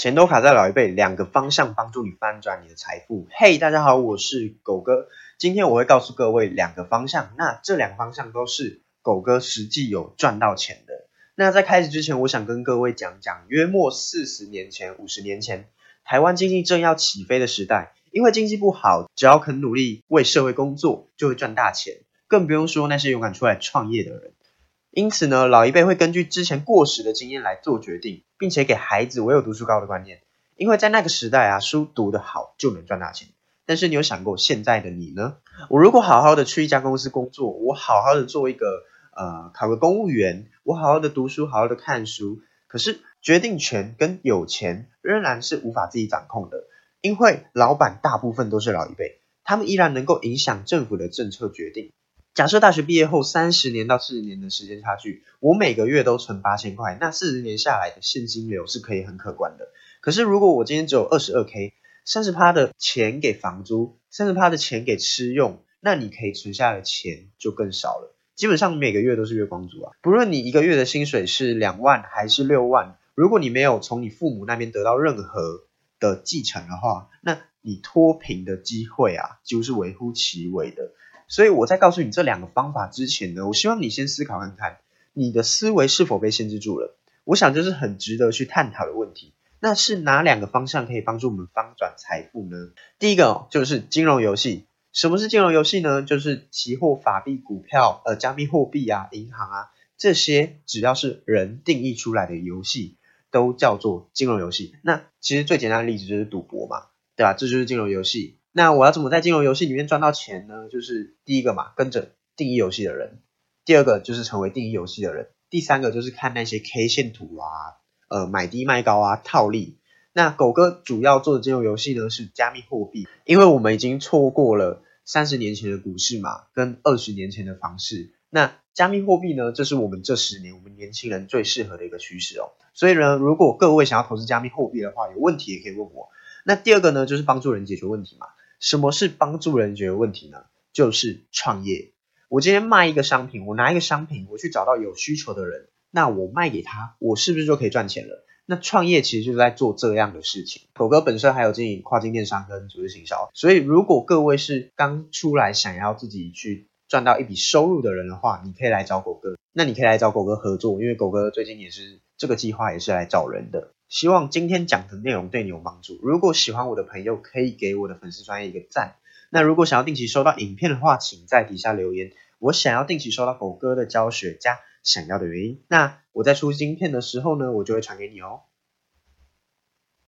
钱都卡在老一辈，两个方向帮助你翻转你的财富。嘿，大家好，我是狗哥，今天我会告诉各位两个方向，那这两个方向都是狗哥实际有赚到钱的。那在开始之前，我想跟各位讲讲，约莫四十年前、五十年前，台湾经济正要起飞的时代，因为经济不好，只要肯努力为社会工作，就会赚大钱，更不用说那些勇敢出来创业的人。因此呢，老一辈会根据之前过时的经验来做决定，并且给孩子唯有读书高的观念。因为在那个时代啊，书读得好就能赚大钱。但是你有想过现在的你呢？我如果好好的去一家公司工作，我好好的做一个呃考个公务员，我好好的读书，好好的看书，可是决定权跟有钱仍然是无法自己掌控的，因为老板大部分都是老一辈，他们依然能够影响政府的政策决定。假设大学毕业后三十年到四十年的时间差距，我每个月都存八千块，那四十年下来的现金流是可以很可观的。可是如果我今天只有二十二 K，三十趴的钱给房租，三十趴的钱给吃用，那你可以存下的钱就更少了。基本上每个月都是月光族啊，不论你一个月的薪水是两万还是六万，如果你没有从你父母那边得到任何的继承的话，那你脱贫的机会啊，几乎是微乎其微的。所以我在告诉你这两个方法之前呢，我希望你先思考看看，你的思维是否被限制住了？我想这是很值得去探讨的问题。那是哪两个方向可以帮助我们翻转财富呢？第一个，就是金融游戏。什么是金融游戏呢？就是期货、法币、股票、呃，加密货币啊、银行啊，这些只要是人定义出来的游戏，都叫做金融游戏。那其实最简单的例子就是赌博嘛，对吧？这就是金融游戏。那我要怎么在金融游戏里面赚到钱呢？就是第一个嘛，跟着定义游戏的人；第二个就是成为定义游戏的人；第三个就是看那些 K 线图啊，呃，买低卖高啊，套利。那狗哥主要做的金融游戏呢是加密货币，因为我们已经错过了三十年前的股市嘛，跟二十年前的房市。那加密货币呢，这是我们这十年我们年轻人最适合的一个趋势哦。所以呢，如果各位想要投资加密货币的话，有问题也可以问我。那第二个呢，就是帮助人解决问题嘛。什么是帮助人解决问题呢？就是创业。我今天卖一个商品，我拿一个商品，我去找到有需求的人，那我卖给他，我是不是就可以赚钱了？那创业其实就是在做这样的事情。狗哥本身还有经营跨境电商跟组织行销，所以如果各位是刚出来想要自己去赚到一笔收入的人的话，你可以来找狗哥。那你可以来找狗哥合作，因为狗哥最近也是这个计划也是来找人的。希望今天讲的内容对你有帮助。如果喜欢我的朋友，可以给我的粉丝专业一个赞。那如果想要定期收到影片的话，请在底下留言。我想要定期收到狗哥的教学加想要的原因。那我在出新片的时候呢，我就会传给你哦。